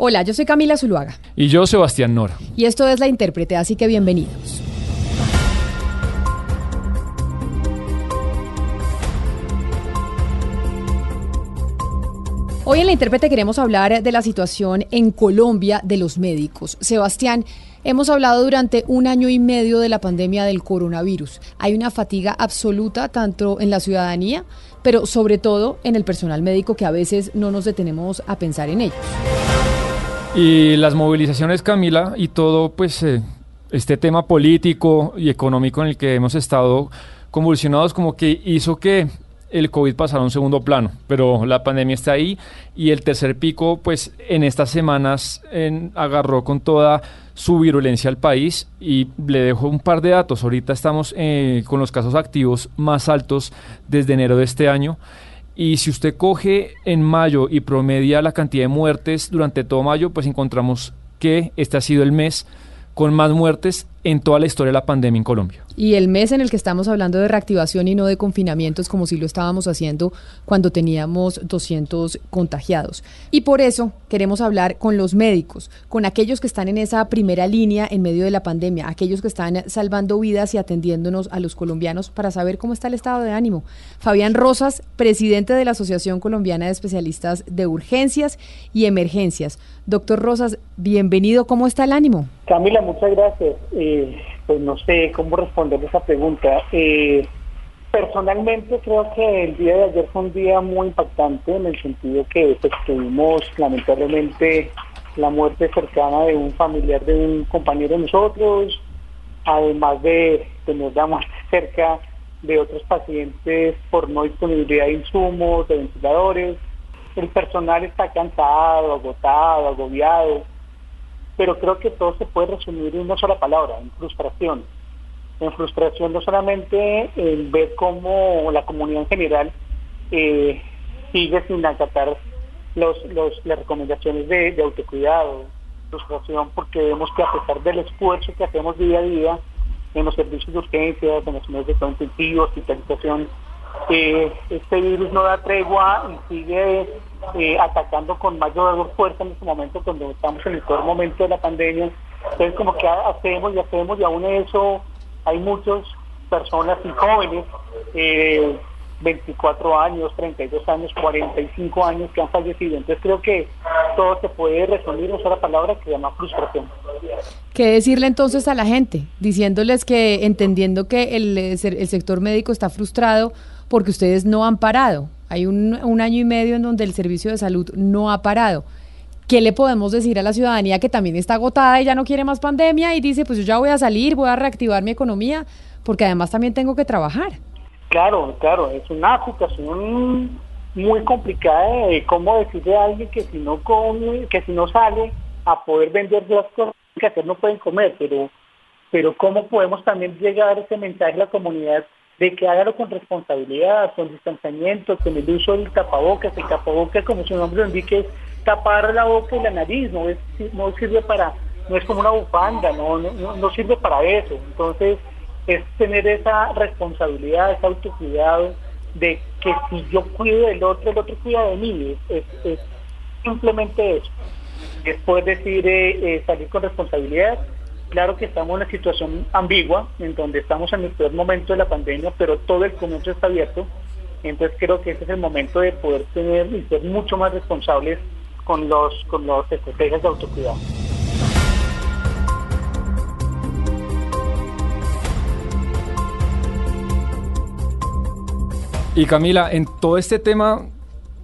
Hola, yo soy Camila Zuluaga. Y yo, Sebastián Nora. Y esto es La Intérprete, así que bienvenidos. Hoy en La Intérprete queremos hablar de la situación en Colombia de los médicos. Sebastián, hemos hablado durante un año y medio de la pandemia del coronavirus. Hay una fatiga absoluta tanto en la ciudadanía, pero sobre todo en el personal médico que a veces no nos detenemos a pensar en ellos. Y las movilizaciones, Camila, y todo, pues, eh, este tema político y económico en el que hemos estado convulsionados, como que hizo que el COVID pasara a un segundo plano, pero la pandemia está ahí y el tercer pico, pues en estas semanas agarró con toda su virulencia al país. Y le dejo un par de datos. Ahorita estamos eh, con los casos activos más altos desde enero de este año y si usted coge en mayo y promedia la cantidad de muertes durante todo mayo, pues encontramos que este ha sido el mes con más muertes en toda la historia de la pandemia en Colombia. Y el mes en el que estamos hablando de reactivación y no de confinamientos como si lo estábamos haciendo cuando teníamos 200 contagiados. Y por eso queremos hablar con los médicos, con aquellos que están en esa primera línea en medio de la pandemia, aquellos que están salvando vidas y atendiéndonos a los colombianos para saber cómo está el estado de ánimo. Fabián Rosas, presidente de la Asociación Colombiana de Especialistas de Urgencias y Emergencias. Doctor Rosas, bienvenido, ¿cómo está el ánimo? Camila, muchas gracias. Eh, pues no sé cómo responder esa pregunta. Eh, personalmente creo que el día de ayer fue un día muy impactante en el sentido que pues, tuvimos lamentablemente la muerte cercana de un familiar de un compañero de nosotros, además de tener la muerte cerca de otros pacientes por no disponibilidad de insumos, de ventiladores. El personal está cansado, agotado, agobiado pero creo que todo se puede resumir en una sola palabra, en frustración. En frustración no solamente en ver cómo la comunidad en general eh, sigue sin acatar los, las recomendaciones de, autocuidado, frustración porque vemos que a pesar del esfuerzo que hacemos día a día en los servicios de urgencia, en los medios de intensivo, hospitalización, eh, este virus no da tregua y sigue eh, atacando con mayor fuerza en este momento cuando estamos en el peor momento de la pandemia. Entonces como que hacemos y hacemos y aún eso hay muchas personas y jóvenes, 24 eh, años, 32 años, 45 años que han fallecido. Entonces creo que todo se puede resumir en una palabra que se llama frustración. ¿Qué decirle entonces a la gente? Diciéndoles que entendiendo que el, el sector médico está frustrado porque ustedes no han parado. Hay un, año y medio en donde el servicio de salud no ha parado. ¿Qué le podemos decir a la ciudadanía que también está agotada y ya no quiere más pandemia y dice, pues yo ya voy a salir, voy a reactivar mi economía, porque además también tengo que trabajar? Claro, claro, es una situación muy complicada de cómo decirle a alguien que si no come, que si no sale a poder vender las cosas que hacer no pueden comer, pero pero cómo podemos también llegar ese mensaje a la comunidad de que hágalo con responsabilidad, con distanciamiento, con el uso del tapabocas. El tapabocas, como su nombre lo indica, es tapar la boca y la nariz, no, es, no sirve para, no es como una bufanda, no, no, no sirve para eso. Entonces, es tener esa responsabilidad, ese autocuidado de que si yo cuido del otro, el otro cuida de mí. Es, es, simplemente eso. Después decir eh, salir con responsabilidad Claro que estamos en una situación ambigua, en donde estamos en el peor momento de la pandemia, pero todo el comercio está abierto. Entonces creo que ese es el momento de poder tener y ser mucho más responsables con los con las estrategias de autocuidado. Y Camila, en todo este tema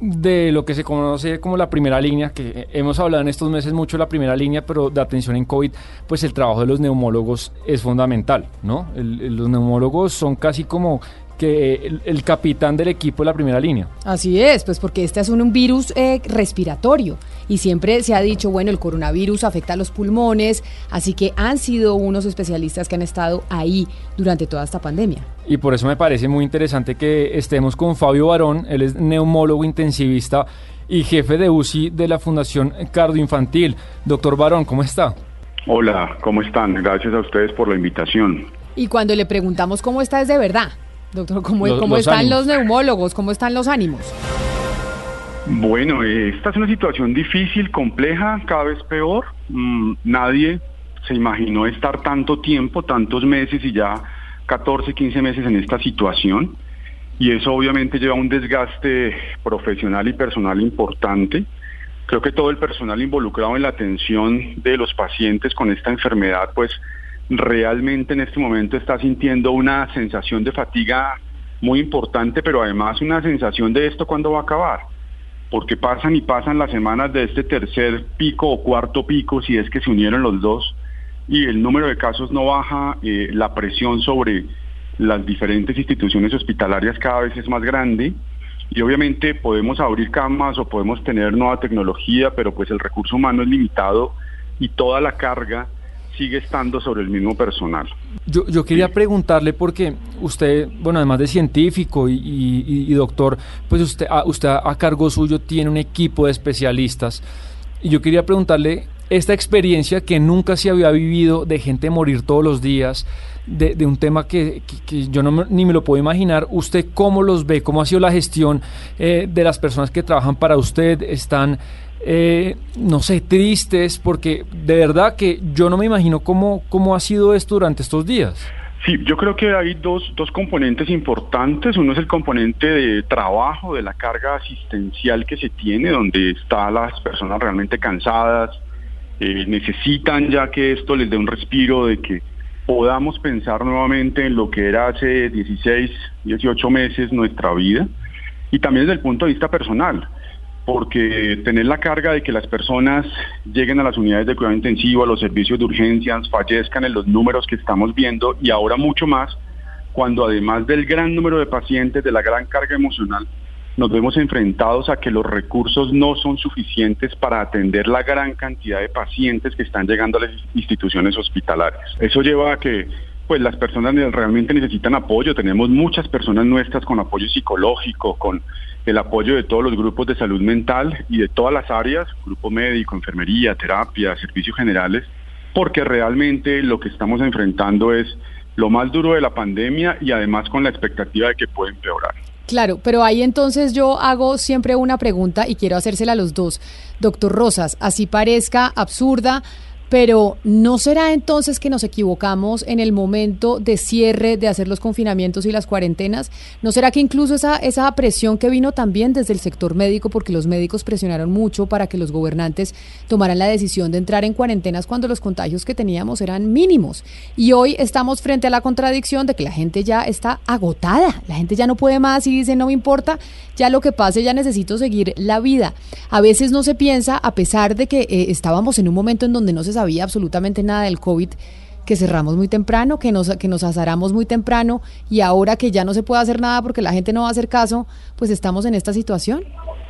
de lo que se conoce como la primera línea, que hemos hablado en estos meses mucho de la primera línea, pero de atención en COVID, pues el trabajo de los neumólogos es fundamental, ¿no? los neumólogos son casi como que el, capitán del equipo de la primera línea. Así es, pues porque este es un, virus eh, respiratorio y siempre se ha dicho, bueno, el coronavirus afecta a los pulmones, así que han sido unos especialistas que han estado ahí durante toda esta pandemia. Y por eso me parece muy interesante que estemos con Fabio Barón, él es neumólogo intensivista y jefe de UCI de la Fundación Cardioinfantil. Doctor Barón, ¿cómo está? Hola, ¿cómo están? Gracias a ustedes por la invitación. Y cuando le preguntamos cómo está es de verdad. Doctor, ¿cómo, están los neumólogos? ¿Cómo están los ánimos? Bueno, esta es una situación difícil, compleja, cada vez peor. Mm, nadie se imaginó estar tanto tiempo, tantos meses y ya 14, 15 meses en esta situación. Y eso obviamente lleva un desgaste profesional y personal importante. Creo que todo el personal involucrado en la atención de los pacientes con esta enfermedad, pues realmente en este momento está sintiendo una sensación de fatiga muy importante, pero además una sensación de esto cuándo va a acabar. Porque pasan y pasan las semanas de este tercer pico o cuarto pico, si es que se unieron los dos, y el número de casos no baja, eh, la presión sobre las diferentes instituciones hospitalarias cada vez es más grande y obviamente podemos abrir camas o podemos tener nueva tecnología, pero pues el recurso humano es limitado y toda la carga sigue estando sobre el mismo personal. Yo, yo quería preguntarle porque usted, bueno, además de científico y, doctor, pues usted, a, usted a cargo suyo tiene un equipo de especialistas. Y yo quería preguntarle esta experiencia que nunca se había vivido de gente morir todos los días, de, un tema que, yo no ni me lo puedo imaginar. ¿Usted cómo los ve? ¿Cómo ha sido la gestión eh, de las personas que trabajan para usted? ¿Están, eh, no sé, tristes? Porque de verdad que yo no me imagino cómo, cómo ha sido esto durante estos días. Sí, yo creo que hay dos, dos componentes importantes. Uno es el componente de trabajo, de la carga asistencial que se tiene, donde están las personas realmente cansadas, eh, necesitan ya que esto les dé un respiro de que podamos pensar nuevamente en lo que era hace 16, 18 meses nuestra vida y también desde el punto de vista personal, porque tener la carga de que las personas lleguen a las unidades de cuidado intensivo, a los servicios de urgencias, fallezcan en los números que estamos viendo y ahora mucho más, cuando además del gran número de pacientes, de la gran carga emocional, nos vemos enfrentados a que los recursos no son suficientes para atender la gran cantidad de pacientes que están llegando a las instituciones hospitalarias. Eso lleva a que pues las personas realmente necesitan apoyo. Tenemos muchas personas nuestras con apoyo psicológico, con el apoyo de todos los grupos de salud mental y de todas las áreas, grupo médico, enfermería, terapia, servicios generales, porque realmente lo que estamos enfrentando es lo más duro de la pandemia y además con la expectativa de que puede empeorar. Claro, pero ahí entonces yo hago siempre una pregunta y quiero hacérsela a los dos. Doctor Rosas, así parezca absurda, pero ¿no será entonces que nos equivocamos en el momento de cierre, de hacer los confinamientos y las cuarentenas? ¿No será que incluso esa, esa presión que vino también desde el sector médico, porque los médicos presionaron mucho para que los gobernantes tomaran la decisión de entrar en cuarentenas cuando los contagios que teníamos eran mínimos? Y hoy estamos frente a la contradicción de que la gente ya está agotada, la gente ya no puede más y dice, no me importa, ya lo que pase, ya necesito seguir la vida. A veces no se piensa, a pesar de que eh, estábamos en un momento en donde no se sabía absolutamente nada del COVID, que cerramos muy temprano, que nos, que nos azaramos muy temprano y ahora que ya no se puede hacer nada porque la gente no va a hacer caso, pues estamos en esta situación?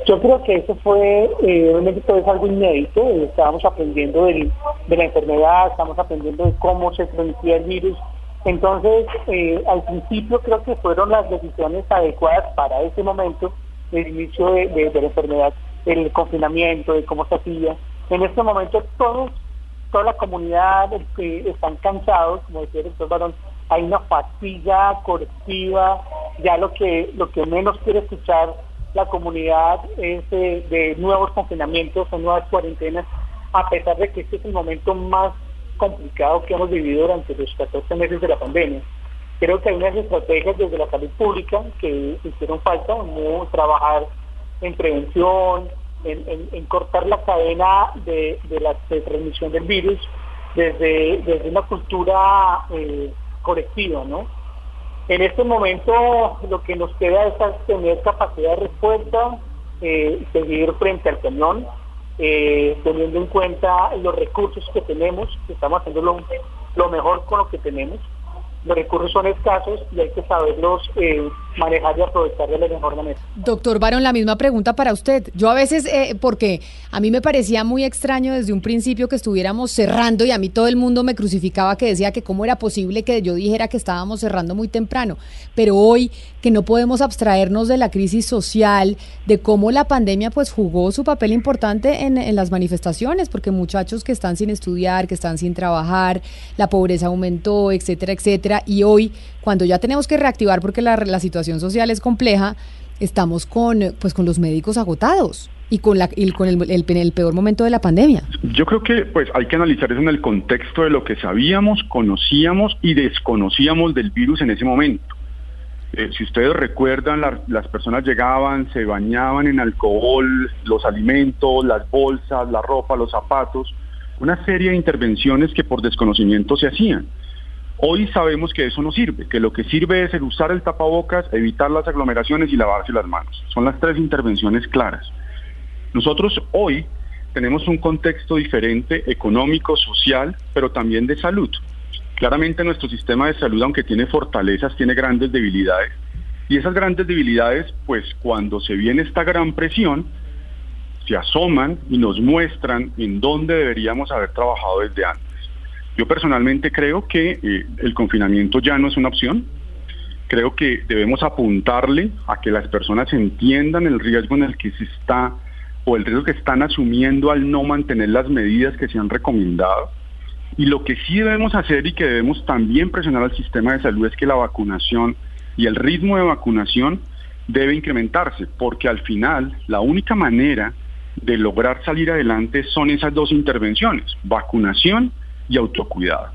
Yo creo que eso fue, eh, obviamente es algo inédito, eh, estábamos aprendiendo de la enfermedad, estamos aprendiendo de cómo se transmitía el virus. Entonces, eh, al principio creo que fueron las decisiones adecuadas para ese momento, el inicio de, de la enfermedad, el confinamiento, de cómo se hacía. En este momento todos toda la comunidad que están cansados, como decía el doctor Barón, hay una fatiga colectiva, ya lo que, lo que menos quiere escuchar la comunidad es de, nuevos confinamientos o nuevas cuarentenas, a pesar de que este es el momento más complicado que hemos vivido durante los 14 meses de la pandemia. Creo que hay unas estrategias desde la salud pública que hicieron falta, como trabajar en prevención, en, cortar la cadena de, la transmisión del virus desde, desde una cultura eh, colectiva, ¿no? En este momento lo que nos queda es tener capacidad de respuesta, eh, seguir frente al cañón, eh, teniendo en cuenta los recursos que tenemos, que estamos haciendo lo mejor con lo que tenemos los recursos son escasos y hay que saberlos eh, manejar y aprovechar de la mejor manera. Doctor Barón, la misma pregunta para usted. Yo a veces, eh, porque a mí me parecía muy extraño desde un principio que estuviéramos cerrando y a mí todo el mundo me crucificaba que decía que cómo era posible que yo dijera que estábamos cerrando muy temprano. Pero hoy que no podemos abstraernos de la crisis social, de cómo la pandemia pues jugó su papel importante en, en las manifestaciones, porque muchachos que están sin estudiar, que están sin trabajar, la pobreza aumentó, etcétera, etcétera y hoy, cuando ya tenemos que reactivar porque la, situación social es compleja, estamos con, pues, con los médicos agotados y con, la, y con el, el, peor momento de la pandemia. Yo creo que pues hay que analizar eso en el contexto de lo que sabíamos, conocíamos y desconocíamos del virus en ese momento. Eh, si ustedes recuerdan, las personas llegaban, se bañaban en alcohol, los alimentos, las bolsas, la ropa, los zapatos, una serie de intervenciones que por desconocimiento se hacían. Hoy sabemos que eso no sirve, que lo que sirve es el usar el tapabocas, evitar las aglomeraciones y lavarse las manos. Son las tres intervenciones claras. Nosotros hoy tenemos un contexto diferente, económico, social, pero también de salud. Claramente nuestro sistema de salud, aunque tiene fortalezas, tiene grandes debilidades. Y esas grandes debilidades, pues cuando se viene esta gran presión, se asoman y nos muestran en dónde deberíamos haber trabajado desde antes. Yo personalmente creo que eh, el confinamiento ya no es una opción. Creo que debemos apuntarle a que las personas entiendan el riesgo en el que se está o el riesgo que están asumiendo al no mantener las medidas que se han recomendado. Y lo que sí debemos hacer y que debemos también presionar al sistema de salud es que la vacunación y el ritmo de vacunación debe incrementarse, porque al final la única manera de lograr salir adelante son esas dos intervenciones, vacunación y autocuidado.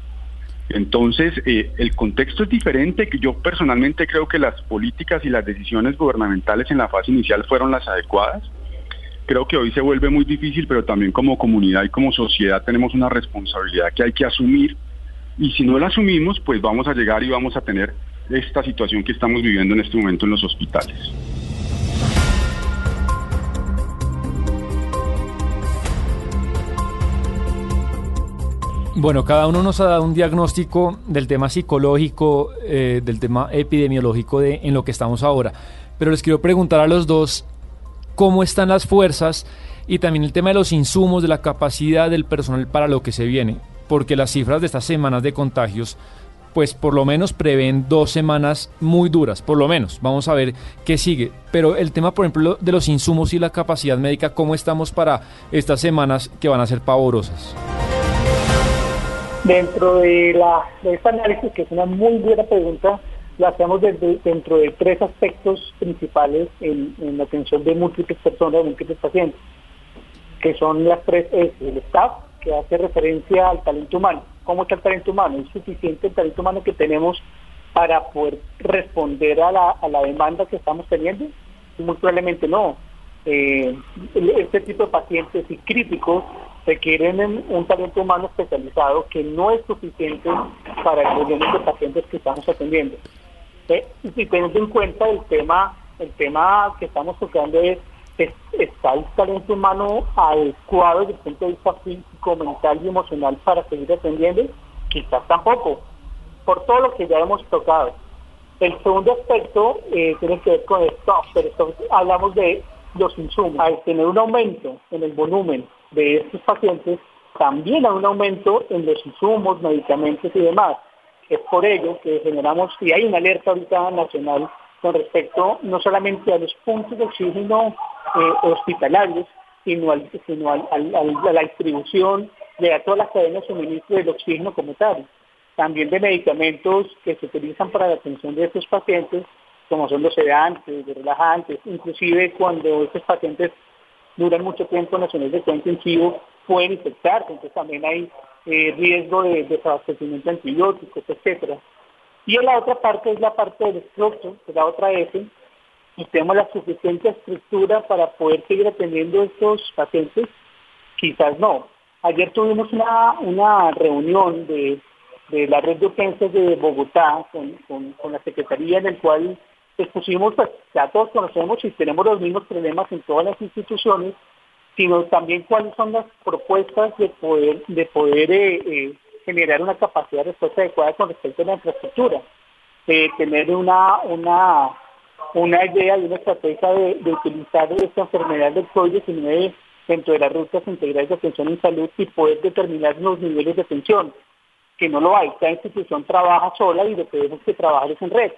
Entonces, eh, el contexto es diferente, que yo personalmente creo que las políticas y las decisiones gubernamentales en la fase inicial fueron las adecuadas creo que hoy se vuelve muy difícil, pero también como comunidad y como sociedad tenemos una responsabilidad que hay que asumir y si no la asumimos, pues vamos a llegar y vamos a tener esta situación que estamos viviendo en este momento en los hospitales. Bueno, cada uno nos ha dado un diagnóstico del tema psicológico, eh, del tema epidemiológico de en lo que estamos ahora. Pero les quiero preguntar a los dos cómo están las fuerzas y también el tema de los insumos, de la capacidad del personal para lo que se viene, porque las cifras de estas semanas de contagios pues por lo menos prevén dos semanas muy duras, por lo menos. Vamos a ver qué sigue. Pero el tema, por ejemplo, de los insumos y la capacidad médica, ¿cómo estamos para estas semanas que van a ser pavorosas? Dentro de, la, de este análisis, que es una muy buena pregunta, lo hacemos dentro de tres aspectos principales en, la atención de múltiples personas, de múltiples pacientes, que son las tres S, el staff, que hace referencia al talento humano. ¿Cómo está el talento humano? ¿Es suficiente el talento humano que tenemos para poder responder a la, demanda que estamos teniendo? Muy probablemente no. Eh, este tipo de pacientes y críticos requieren un talento humano especializado que no es suficiente para el volumen de pacientes que estamos atendiendo. Y teniendo en cuenta el tema, el tema que estamos tocando es, ¿está el talento humano adecuado desde el punto de vista físico, mental y emocional para seguir atendiendo? Quizás tampoco, por todo lo que ya hemos tocado. El segundo aspecto eh, tiene que ver con el stock, pero hablamos de los insumos. Al tener un aumento en el volumen de estos pacientes, también hay un aumento en los insumos, medicamentos y demás. Es por ello que generamos, y hay una alerta ahorita nacional con respecto no solamente a los puntos de oxígeno eh, hospitalarios, sino, al, sino al, a la distribución de todas las cadenas de suministro del oxígeno como tal. También de medicamentos que se utilizan para la atención de estos pacientes, como son los sedantes, los relajantes, inclusive cuando estos pacientes duran mucho tiempo en las unidades de cuidado intensivo, pueden infectarse, entonces también hay eh, riesgo de desabastecimiento de antibióticos, etcétera. Y la otra parte es la parte del estructo, que es la otra S, y tenemos la suficiente estructura para poder seguir atendiendo estos pacientes, quizás no. Ayer tuvimos una, una reunión de, la red de urgencias de Bogotá con, la Secretaría en el cual expusimos, pues ya todos conocemos y tenemos los mismos problemas en todas las instituciones, sino también cuáles son las propuestas de poder, de poder eh, eh, generar una capacidad de respuesta adecuada con respecto a la infraestructura, de tener una, una, una idea y una estrategia de, utilizar esta enfermedad del COVID-19 dentro de las rutas integrales de atención en salud y poder determinar los niveles de atención, que no lo hay. Cada institución trabaja sola y lo que tenemos que trabajar es en red.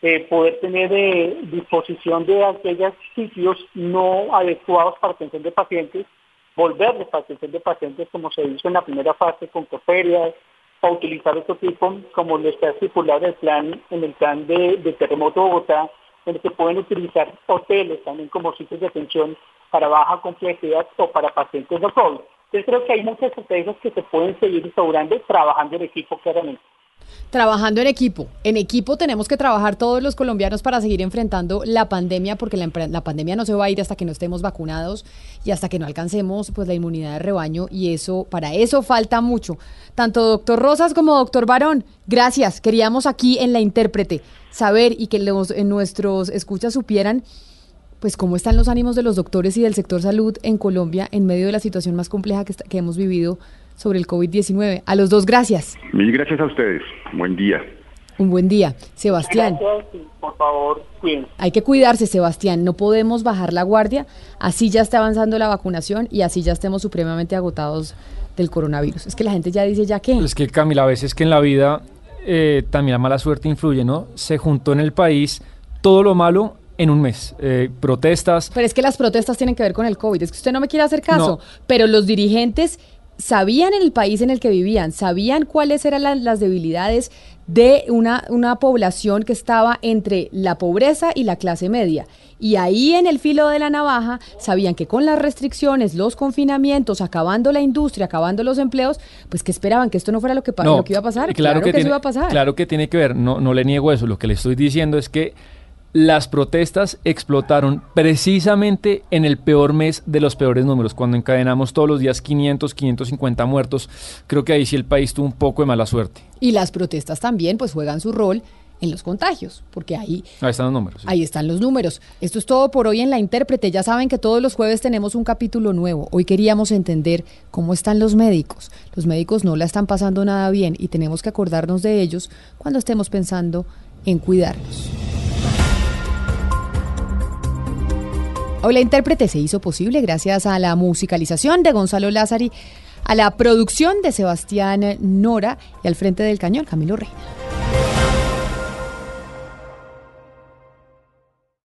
Eh, poder tener eh, disposición de aquellos sitios no adecuados para atención de pacientes, volverles para atención de pacientes como se hizo en la primera fase con coferias, o utilizar otro tipo como lo está estipulado en el plan, en el plan de, terremoto Bogotá, donde se pueden utilizar hoteles también como sitios de atención para baja complejidad o para pacientes de COVID. Entonces creo que hay muchas estrategias que se pueden seguir instaurando trabajando en equipo claramente. Trabajando en equipo. En equipo tenemos que trabajar todos los colombianos para seguir enfrentando la pandemia, porque la, pandemia no se va a ir hasta que no estemos vacunados y hasta que no alcancemos pues la inmunidad de rebaño y eso para eso falta mucho. Tanto doctor Rosas como doctor Barón, gracias. Queríamos aquí en la intérprete saber y que los, en nuestros escuchas supieran pues cómo están los ánimos de los doctores y del sector salud en Colombia en medio de la situación más compleja que, que hemos vivido sobre el COVID-19. A los dos, gracias. Mil gracias a ustedes. Buen día. Un buen día. Sebastián. por favor, Hay que cuidarse, Sebastián. No podemos bajar la guardia. Así ya está avanzando la vacunación y así ya estemos supremamente agotados del coronavirus. Es que la gente ya dice, ¿ya qué? Es que, Camila, a veces que en la vida eh, también la mala suerte influye, ¿no? Se juntó en el país todo lo malo en un mes. Eh, protestas. Pero es que las protestas tienen que ver con el COVID. Es que usted no me quiere hacer caso, pero los dirigentes sabían en el país en el que vivían, sabían cuáles eran las debilidades de una, una población que estaba entre la pobreza y la clase media. Y ahí en el filo de la navaja sabían que con las restricciones, los confinamientos, acabando la industria, acabando los empleos, pues que esperaban que esto no fuera lo que, lo que iba a pasar. Claro, que, iba a pasar. Claro que tiene que ver, no, no le niego eso, lo que le estoy diciendo es que las protestas explotaron precisamente en el peor mes de los peores números, cuando encadenamos todos los días 500, 550 muertos. Creo que ahí sí el país tuvo un poco de mala suerte. Y las protestas también pues juegan su rol en los contagios, porque ahí, ahí están los números. Ahí están los números. Esto es todo por hoy en La Intérprete. Ya saben que todos los jueves tenemos un capítulo nuevo. Hoy queríamos entender cómo están los médicos. Los médicos no la están pasando nada bien y tenemos que acordarnos de ellos cuando estemos pensando en cuidarnos. Hoy la intérprete se hizo posible gracias a la musicalización de Gonzalo Lázari, a la producción de Sebastián Nora y al frente del cañón Camilo Reina.